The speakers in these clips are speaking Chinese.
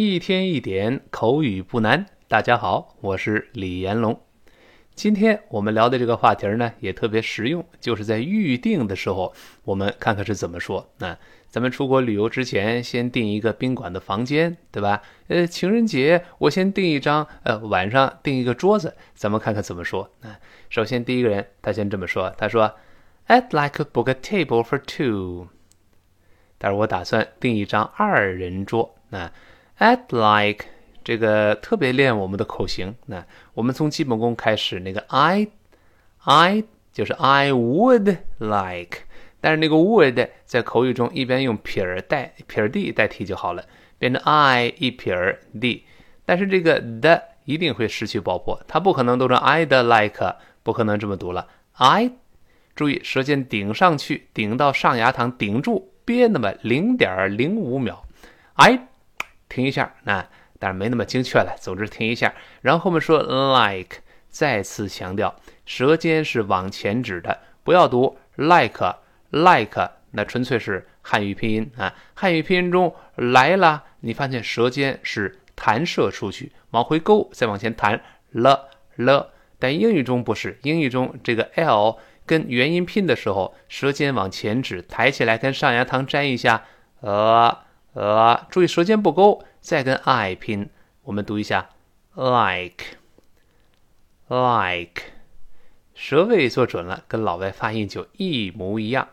一天一点口语不难。大家好，我是李延龙。今天我们聊的这个话题呢，也特别实用，就是在预定的时候，我们看看是怎么说。那咱们出国旅游之前，先订一个宾馆的房间，对吧？呃，情人节我先订一张，呃，晚上订一个桌子，咱们看看怎么说。那首先第一个人他先这么说，他说：“I'd like to book a table for two。”但是我打算订一张二人桌。那 I'd like 这个特别练我们的口型。那我们从基本功开始，那个 I，I 就是 I would like，但是那个 would 在口语中一边用撇儿代撇儿 d 代替就好了，变成 I 一撇儿 d。但是这个 d 一定会失去爆破，它不可能读成 I'd like，不可能这么读了。I，注意舌尖顶上去，顶到上牙膛，顶住，憋那么零点零五秒。I。停一下，那当然没那么精确了。总之停一下，然后后面说 like，再次强调舌尖是往前指的，不要读 like like，那纯粹是汉语拼音啊。汉语拼音中来了，你发现舌尖是弹射出去，往回勾，再往前弹了了。但英语中不是，英语中这个 l 跟元音拼的时候，舌尖往前指，抬起来跟上牙膛粘一下，呃。呃，注意舌尖不勾，再跟 i 拼，我们读一下 like，like，舌位做准了，跟老外发音就一模一样。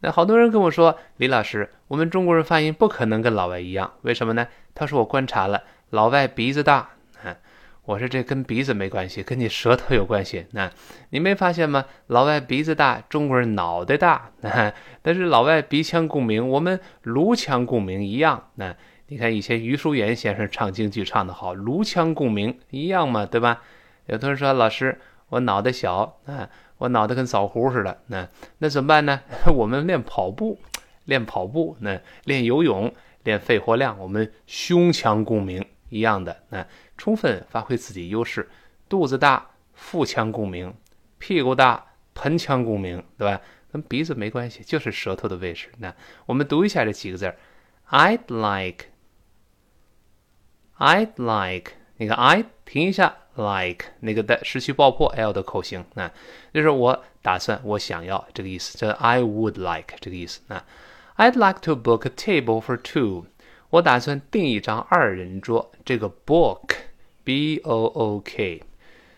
那好多人跟我说，李老师，我们中国人发音不可能跟老外一样，为什么呢？他说我观察了，老外鼻子大。我说这跟鼻子没关系，跟你舌头有关系。那你没发现吗？老外鼻子大，中国人脑袋大。但是老外鼻腔共鸣，我们颅腔共鸣一样。那你看以前余淑妍先生唱京剧唱得好，颅腔共鸣一样嘛，对吧？有同学说老师，我脑袋小啊，我脑袋跟枣核似的。那那怎么办呢？我们练跑步，练跑步，那练游泳，练肺活量，我们胸腔共鸣。一样的，那充分发挥自己优势，肚子大，腹腔共鸣；屁股大，盆腔共鸣，对吧？跟鼻子没关系，就是舌头的位置。那我们读一下这几个字儿：I'd like，I'd like。你看，I 停一下，like 那个的失去爆破 L 的口型，那就是我打算，我想要这个意思，叫 I would like 这个意思。那 I'd like to book a table for two。我打算订一张二人桌。这个 book，b o o k，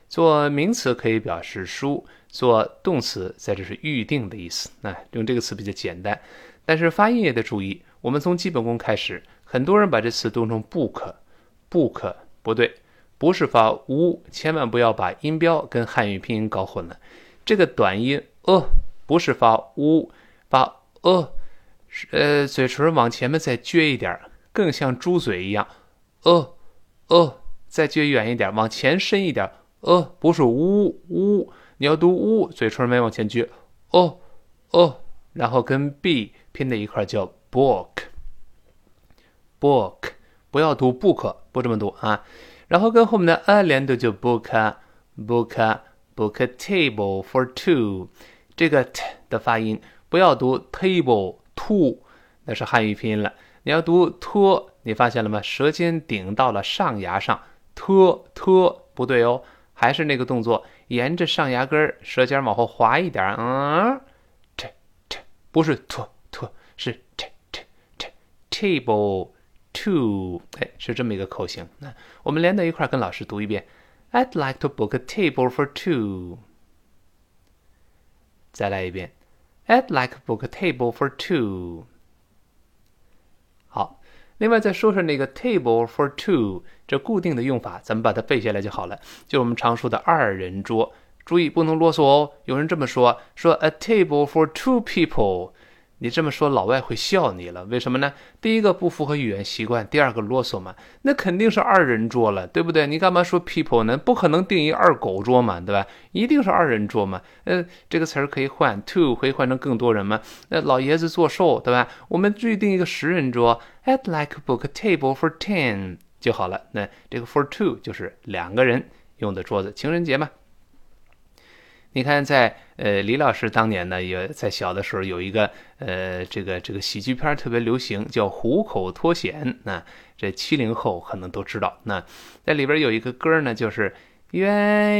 做名词可以表示书，做动词在这是预定的意思。那用这个词比较简单，但是发音也得注意。我们从基本功开始，很多人把这词读成 book，book 不对，不是发 u，千万不要把音标跟汉语拼音搞混了。这个短音 a 不是发 u，发 a，呃，嘴唇往前面再撅一点儿。更像猪嘴一样，呃，呃，再撅远一点，往前伸一点，呃，不是呜呜，你要读呜，嘴唇没往前撅，哦哦，然后跟 b 拼在一块叫 book，book，不要读 book，不这么读啊，然后跟后面的 a 连读就 book，book，book a table for two，这个 t 的发音不要读 table two，那是汉语拼音了。你要读托，你发现了吗？舌尖顶到了上牙上，托托不对哦，还是那个动作，沿着上牙根，舌尖往后滑一点，嗯，t t 不是托托，是 t t t table two，哎，是这么一个口型。那我们连在一块儿跟老师读一遍，I'd like to book a table for two。再来一遍，I'd like to book a table for two。另外再说说那个 table for two 这固定的用法，咱们把它背下来就好了。就我们常说的二人桌，注意不能啰嗦哦。有人这么说，说 a table for two people。你这么说，老外会笑你了。为什么呢？第一个不符合语言习惯，第二个啰嗦嘛。那肯定是二人桌了，对不对？你干嘛说 people 呢？不可能定义二狗桌嘛，对吧？一定是二人桌嘛。呃，这个词儿可以换，two 可以换成更多人嘛。那老爷子做寿，对吧？我们注定一个十人桌，I'd like book a table for ten 就好了。那这个 for two 就是两个人用的桌子，情人节嘛。你看，在呃李老师当年呢，也在小的时候有一个呃这个这个喜剧片特别流行，叫《虎口脱险》。那这七零后可能都知道。那在里边有一个歌呢，就是鸳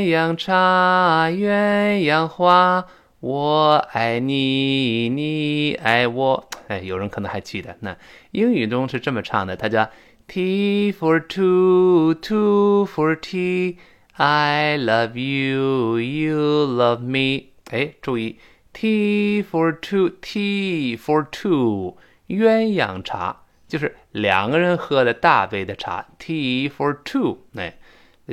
鸯茶，鸳鸯花，我爱你，你爱我。哎，有人可能还记得。那英语中是这么唱的，它叫 “T for two, two for tea。I love you, you love me。哎，注意，tea for two，tea for two，鸳鸯茶就是两个人喝的大杯的茶。tea for two，哎，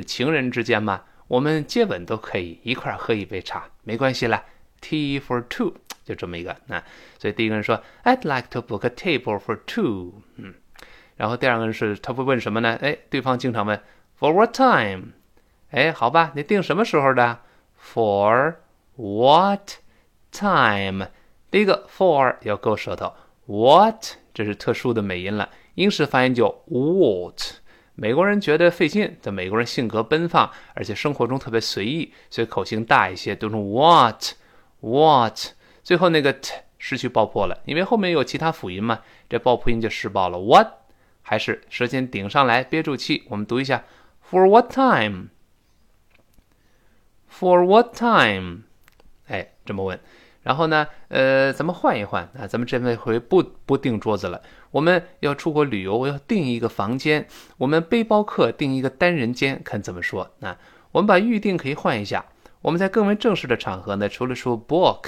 情人之间嘛，我们接吻都可以一块喝一杯茶，没关系啦。tea for two，就这么一个。那所以第一个人说，I'd like to book a table for two。嗯，然后第二个人是他会问什么呢？哎，对方经常问，For what time？哎，好吧，你定什么时候的？For what time？第一个 for 要勾舌头，what 这是特殊的美音了，英式发音叫 what。美国人觉得费劲，这美国人性格奔放，而且生活中特别随意，所以口型大一些，读成 what what。最后那个 t 失去爆破了，因为后面有其他辅音嘛，这爆破音就失爆了。what 还是舌尖顶上来，憋住气，我们读一下，For what time？For what time？哎，这么问。然后呢，呃，咱们换一换啊，咱们这回不不订桌子了。我们要出国旅游，我要订一个房间。我们背包客订一个单人间，看怎么说。那我们把预定可以换一下。我们在更为正式的场合呢，除了说 book，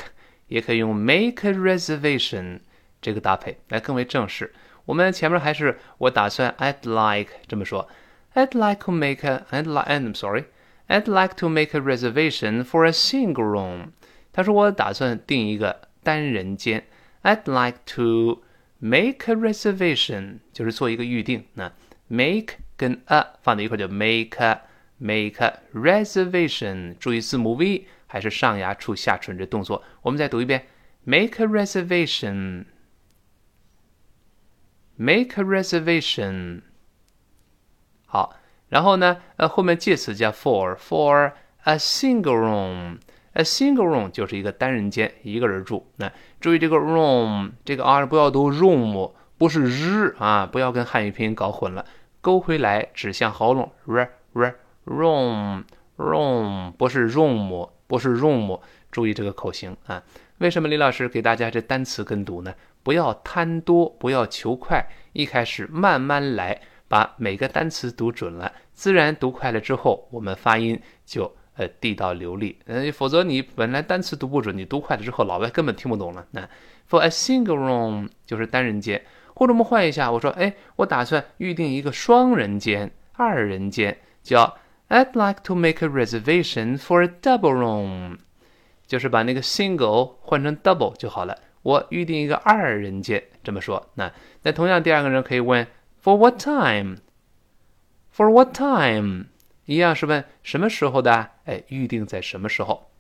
也可以用 make a reservation 这个搭配来更为正式。我们前面还是我打算 I'd like 这么说，I'd like to make a I'd like，I'm sorry。I'd like to make a reservation for a single room。他说我打算订一个单人间。I'd like to make a reservation，就是做一个预定。那 make 跟 a 放在一块就 make a make a reservation。注意字母 v 还是上牙触下唇这动作。我们再读一遍：make a reservation。make a reservation。好。 然后呢，呃，后面介词加 for for a single room，a single room 就是一个单人间，一个人住。那注意这个 room 这个 r 不要读 room，不是日啊，不要跟汉语拼音搞混了，勾回来指向喉咙，r r room room 不是 room 不是 room，注意这个口型啊。为什么李老师给大家这单词跟读呢？不要贪多，不要求快，一开始慢慢来。把每个单词读准了，自然读快了之后，我们发音就呃地道流利。呃，否则你本来单词读不准，你读快了之后，老外根本听不懂了。那 for a single room 就是单人间，或者我们换一下，我说，哎，我打算预定一个双人间、二人间，叫 I'd like to make a reservation for a double room，就是把那个 single 换成 double 就好了。我预定一个二人间，这么说。那那同样，第二个人可以问。For what time? For what time? 一样是问什么时候的？哎，预定在什么时候？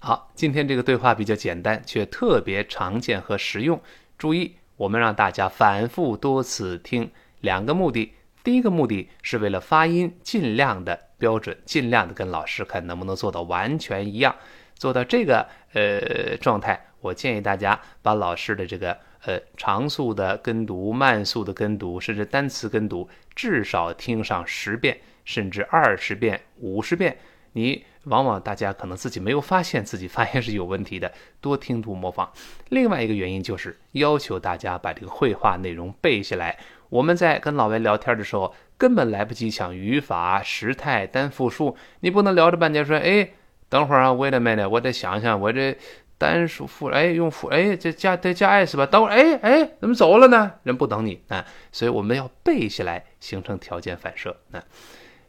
好，今天这个对话比较简单，却特别常见和实用。注意，我们让大家反复多次听，两个目的。第一个目的是为了发音尽量的标准，尽量的跟老师看能不能做到完全一样。做到这个呃状态，我建议大家把老师的这个。呃，长速的跟读，慢速的跟读，甚至单词跟读，至少听上十遍，甚至二十遍、五十遍。你往往大家可能自己没有发现自己发音是有问题的，多听读模仿。另外一个原因就是要求大家把这个绘画内容背下来。我们在跟老外聊天的时候，根本来不及讲语法、时态、单复数，你不能聊着半天说，哎，等会儿啊，wait a minute，我得想想，我这。单数复哎用复哎这加得加 s 吧，等会儿哎哎怎么走了呢？人不等你啊，所以我们要背下来，形成条件反射啊。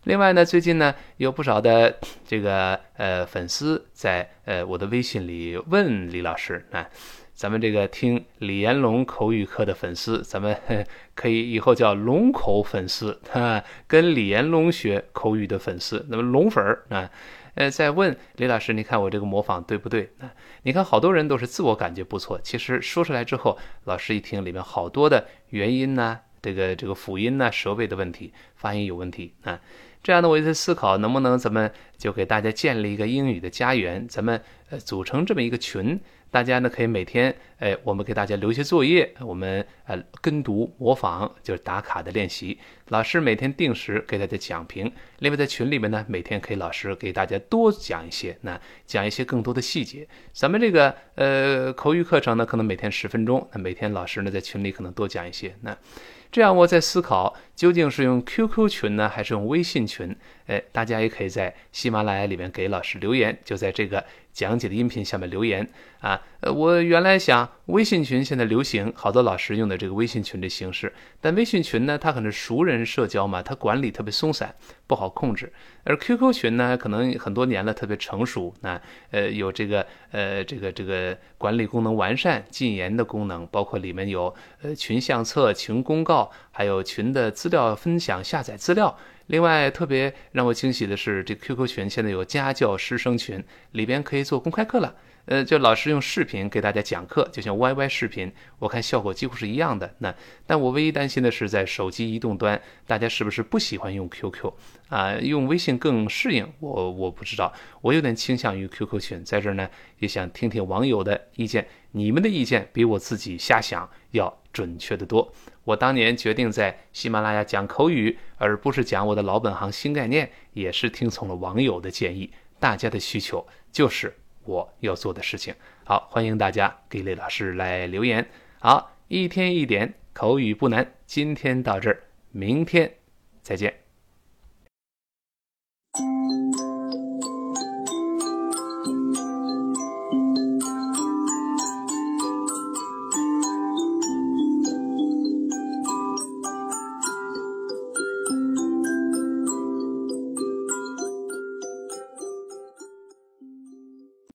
另外呢，最近呢有不少的这个呃粉丝在呃我的微信里问李老师啊，咱们这个听李延龙口语课的粉丝，咱们 可以以后叫龙口粉丝啊，跟李延龙学口语的粉丝，那么龙粉儿啊。呃，在问李老师，你看我这个模仿对不对？啊，你看好多人都是自我感觉不错，其实说出来之后，老师一听里面好多的元音呐、这个这个辅音呐、舌位的问题，发音有问题啊。这样呢，我就在思考，能不能咱们就给大家建立一个英语的家园，咱们呃组成这么一个群，大家呢可以每天，哎，我们给大家留一些作业，我们呃跟读模仿，就是打卡的练习。老师每天定时给大家讲评，另外在群里面呢，每天可以老师给大家多讲一些，那讲一些更多的细节。咱们这个呃口语课程呢，可能每天十分钟，那每天老师呢在群里可能多讲一些，那。这样我在思考，究竟是用 QQ 群呢，还是用微信群？哎，大家也可以在喜马拉雅里面给老师留言，就在这个讲解的音频下面留言啊。呃，我原来想微信群现在流行，好多老师用的这个微信群的形式，但微信群呢，它可能熟人社交嘛，它管理特别松散，不好控制。而 QQ 群呢，可能很多年了，特别成熟，那呃有这个呃这个这个管理功能完善、禁言的功能，包括里面有呃群相册、群公告，还有群的资料分享、下载资料。另外，特别让我惊喜的是，这 QQ 群现在有家教师生群，里边可以做公开课了。呃，就老师用视频给大家讲课，就像 YY 视频，我看效果几乎是一样的。那，但我唯一担心的是，在手机移动端，大家是不是不喜欢用 QQ 啊？用微信更适应？我我不知道，我有点倾向于 QQ 群。在这儿呢，也想听听网友的意见，你们的意见比我自己瞎想要准确的多。我当年决定在喜马拉雅讲口语，而不是讲我的老本行新概念，也是听从了网友的建议。大家的需求就是我要做的事情。好，欢迎大家给雷老师来留言。好，一天一点口语不难。今天到这儿，明天再见。